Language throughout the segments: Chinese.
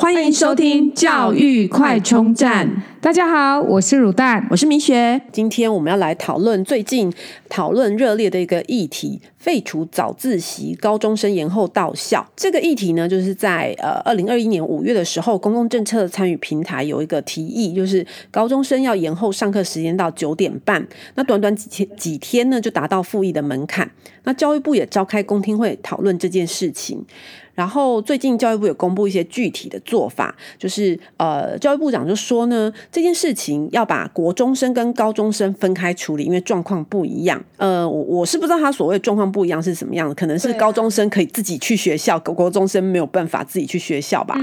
欢迎收听教育快充站。大家好，我是乳蛋，我是米雪。今天我们要来讨论最近讨论热烈的一个议题：废除早自习，高中生延后到校。这个议题呢，就是在呃二零二一年五月的时候，公共政策参与平台有一个提议，就是高中生要延后上课时间到九点半。那短短几天几天呢，就达到复议的门槛。那教育部也召开公听会讨论这件事情。然后最近教育部有公布一些具体的做法，就是呃，教育部长就说呢，这件事情要把国中生跟高中生分开处理，因为状况不一样。呃，我我是不知道他所谓状况不一样是什么样的，可能是高中生可以自己去学校，国、啊、国中生没有办法自己去学校吧？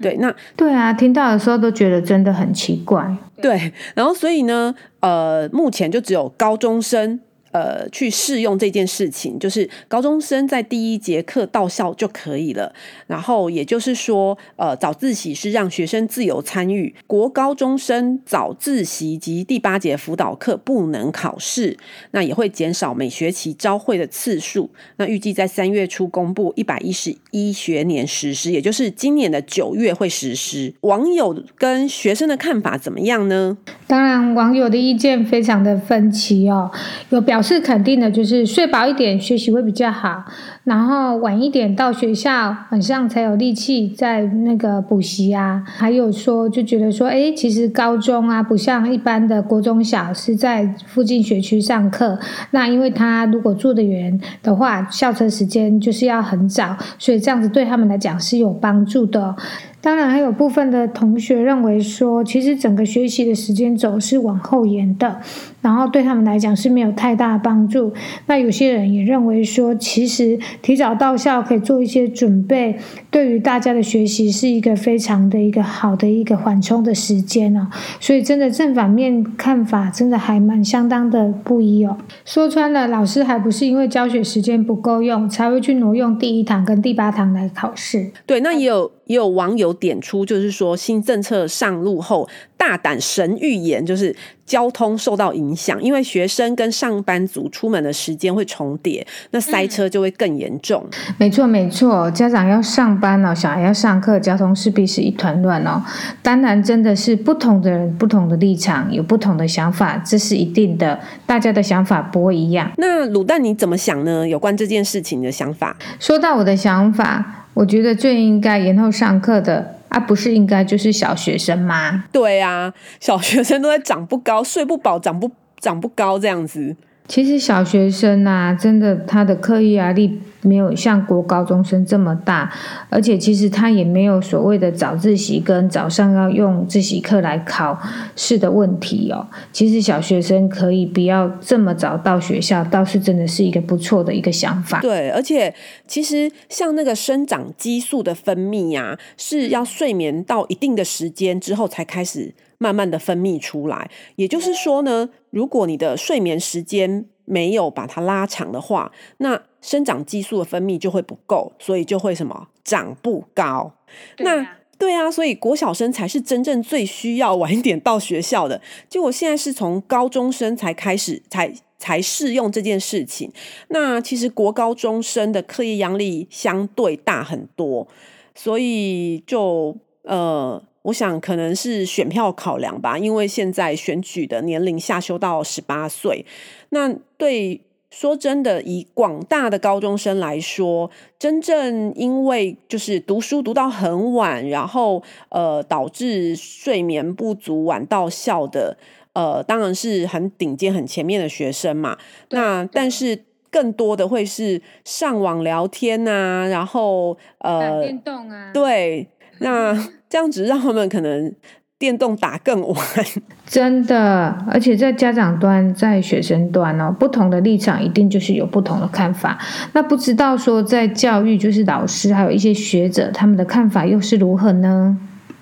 对，那对啊，听到的时候都觉得真的很奇怪。对，然后所以呢，呃，目前就只有高中生。呃，去试用这件事情，就是高中生在第一节课到校就可以了。然后也就是说，呃，早自习是让学生自由参与，国高中生早自习及第八节辅导课不能考试。那也会减少每学期朝会的次数。那预计在三月初公布，一百一十一学年实施，也就是今年的九月会实施。网友跟学生的看法怎么样呢？当然，网友的意见非常的分歧哦，有表。是肯定的，就是睡饱一点，学习会比较好。然后晚一点到学校，晚上才有力气在那个补习啊。还有说，就觉得说，哎，其实高中啊，不像一般的国中小是在附近学区上课。那因为他如果住得远的话，校车时间就是要很早，所以这样子对他们来讲是有帮助的。当然，还有部分的同学认为说，其实整个学习的时间轴是往后延的，然后对他们来讲是没有太大帮助。那有些人也认为说，其实提早到校可以做一些准备，对于大家的学习是一个非常的一个好的一个缓冲的时间哦。所以，真的正反面看法真的还蛮相当的不一哦。说穿了，老师还不是因为教学时间不够用，才会去挪用第一堂跟第八堂来考试。对，那也有。也有网友点出，就是说新政策上路后，大胆神预言，就是交通受到影响，因为学生跟上班族出门的时间会重叠，那塞车就会更严重。嗯、没错，没错，家长要上班哦，小孩要上课，交通势必是一团乱哦。当然，真的是不同的人、不同的立场，有不同的想法，这是一定的，大家的想法不会一样。那卤蛋你怎么想呢？有关这件事情的想法？说到我的想法。我觉得最应该延后上课的他，不是应该就是小学生吗？对啊，小学生都在长不高，睡不饱，长不长不高这样子。其实小学生啊，真的他的课业压力没有像国高中生这么大，而且其实他也没有所谓的早自习跟早上要用自习课来考试的问题哦。其实小学生可以不要这么早到学校，倒是真的是一个不错的一个想法。对，而且其实像那个生长激素的分泌呀，是要睡眠到一定的时间之后才开始。慢慢的分泌出来，也就是说呢，如果你的睡眠时间没有把它拉长的话，那生长激素的分泌就会不够，所以就会什么长不高。对啊。那对啊，所以国小生才是真正最需要晚一点到学校的。结果现在是从高中生才开始才才适用这件事情。那其实国高中生的课业压力相对大很多，所以就呃。我想可能是选票考量吧，因为现在选举的年龄下修到十八岁。那对说真的，以广大的高中生来说，真正因为就是读书读到很晚，然后呃导致睡眠不足晚到校的，呃当然是很顶尖很前面的学生嘛。那但是更多的会是上网聊天啊，然后呃打电动啊，对，那。这样子让他们可能电动打更晚，真的，而且在家长端、在学生端哦，不同的立场一定就是有不同的看法。那不知道说在教育，就是老师还有一些学者，他们的看法又是如何呢？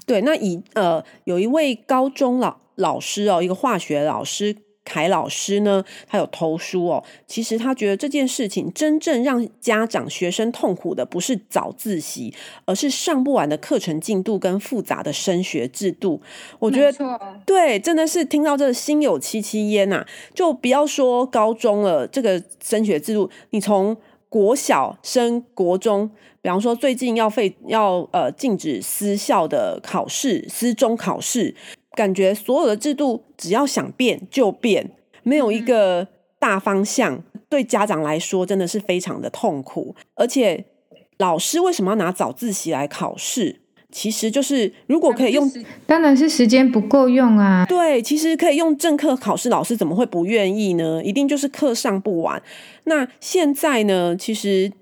对，那以呃，有一位高中老老师哦，一个化学老师。凯老师呢，他有投书哦。其实他觉得这件事情真正让家长、学生痛苦的，不是早自习，而是上不完的课程进度跟复杂的升学制度。我觉得，错对，真的是听到这个心有戚戚焉呐。就不要说高中了，这个升学制度，你从国小升国中，比方说最近要废要呃禁止私校的考试，私中考试，感觉所有的制度只要想变就变，没有一个大方向，嗯、对家长来说真的是非常的痛苦。而且老师为什么要拿早自习来考试？其实就是，如果可以用，当然是时间不够用啊。对，其实可以用正课考试，老师怎么会不愿意呢？一定就是课上不完。那现在呢，其实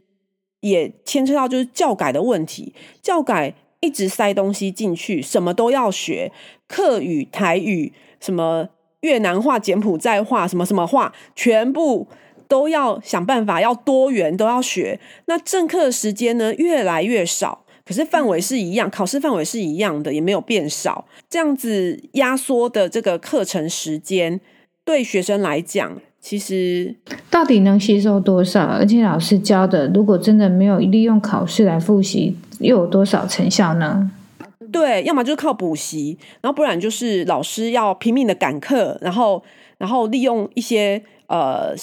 也牵扯到就是教改的问题，教改一直塞东西进去，什么都要学，客语、台语、什么越南话、柬埔寨话、什么什么话，全部都要想办法，要多元都要学。那正课时间呢，越来越少。可是范围是一样，考试范围是一样的，也没有变少。这样子压缩的这个课程时间，对学生来讲，其实到底能吸收多少？而且老师教的，如果真的没有利用考试来复习，又有多少成效呢？对，要么就是靠补习，然后不然就是老师要拼命的赶课，然后然后利用一些呃。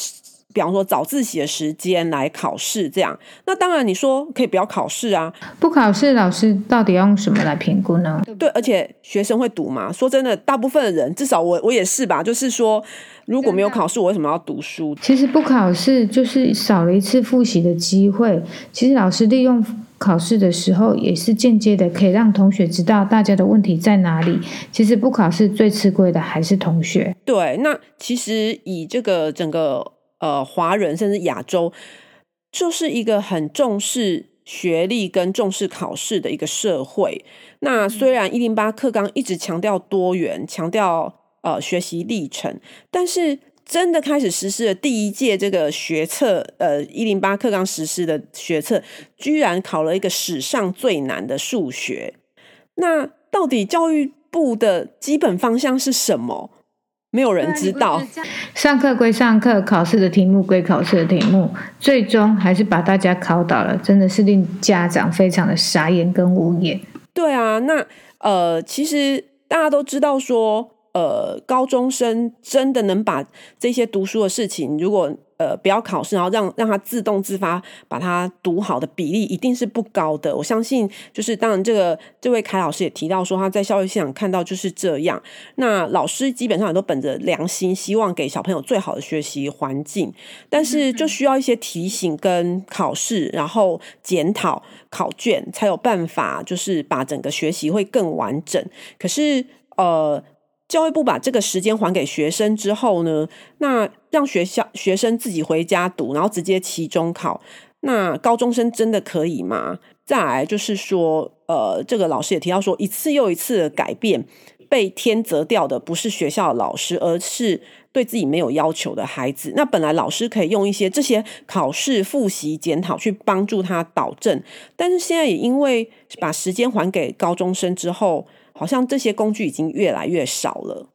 比方说早自习的时间来考试，这样，那当然你说可以不要考试啊，不考试，老师到底要用什么来评估呢？对，而且学生会读嘛？说真的，大部分的人，至少我我也是吧，就是说如果没有考试，我为什么要读书？其实不考试就是少了一次复习的机会。其实老师利用考试的时候，也是间接的可以让同学知道大家的问题在哪里。其实不考试最吃亏的还是同学。对，那其实以这个整个。呃，华人甚至亚洲，就是一个很重视学历跟重视考试的一个社会。那虽然一零八课纲一直强调多元，强调呃学习历程，但是真的开始实施了第一届这个学测，呃一零八课纲实施的学测，居然考了一个史上最难的数学。那到底教育部的基本方向是什么？没有人知道，上课归上课，考试的题目归考试的题目，最终还是把大家考倒了，真的是令家长非常的傻眼跟无言。对啊，那呃，其实大家都知道说，呃，高中生真的能把这些读书的事情，如果呃，不要考试，然后让让他自动自发把它读好的比例一定是不高的。我相信，就是当然，这个这位凯老师也提到说，他在教育现场看到就是这样。那老师基本上也都本着良心，希望给小朋友最好的学习环境，但是就需要一些提醒跟考试，然后检讨考卷，才有办法就是把整个学习会更完整。可是，呃。教育部把这个时间还给学生之后呢，那让学校学生自己回家读，然后直接期中考，那高中生真的可以吗？再来就是说，呃，这个老师也提到说，一次又一次的改变，被天责掉的不是学校的老师，而是对自己没有要求的孩子。那本来老师可以用一些这些考试复习检讨去帮助他导正，但是现在也因为把时间还给高中生之后。好像这些工具已经越来越少了。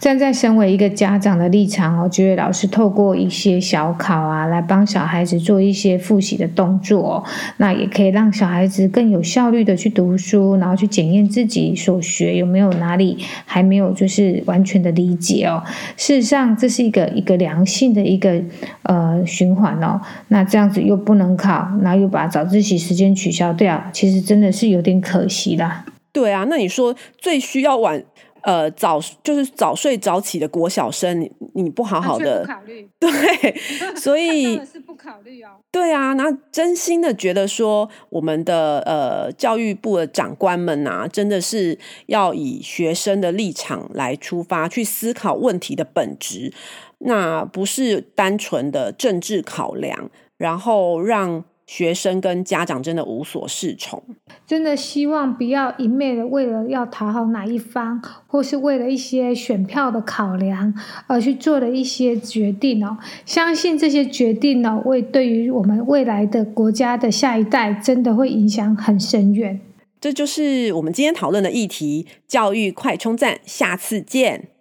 站在身为一个家长的立场，哦觉得老师透过一些小考啊，来帮小孩子做一些复习的动作，哦那也可以让小孩子更有效率的去读书，然后去检验自己所学有没有哪里还没有就是完全的理解哦。事实上，这是一个一个良性的一个呃循环哦。那这样子又不能考，然后又把早自习时间取消掉，其实真的是有点可惜啦。对啊，那你说最需要晚呃早就是早睡早起的国小生，你你不好好的考虑，对，所以是不考虑哦。对啊，那真心的觉得说，我们的呃教育部的长官们呐、啊，真的是要以学生的立场来出发，去思考问题的本质，那不是单纯的政治考量，然后让。学生跟家长真的无所适从，真的希望不要一昧的为了要讨好哪一方，或是为了一些选票的考量而去做的一些决定哦。相信这些决定呢，为对于我们未来的国家的下一代，真的会影响很深远。这就是我们今天讨论的议题——教育快充站。下次见。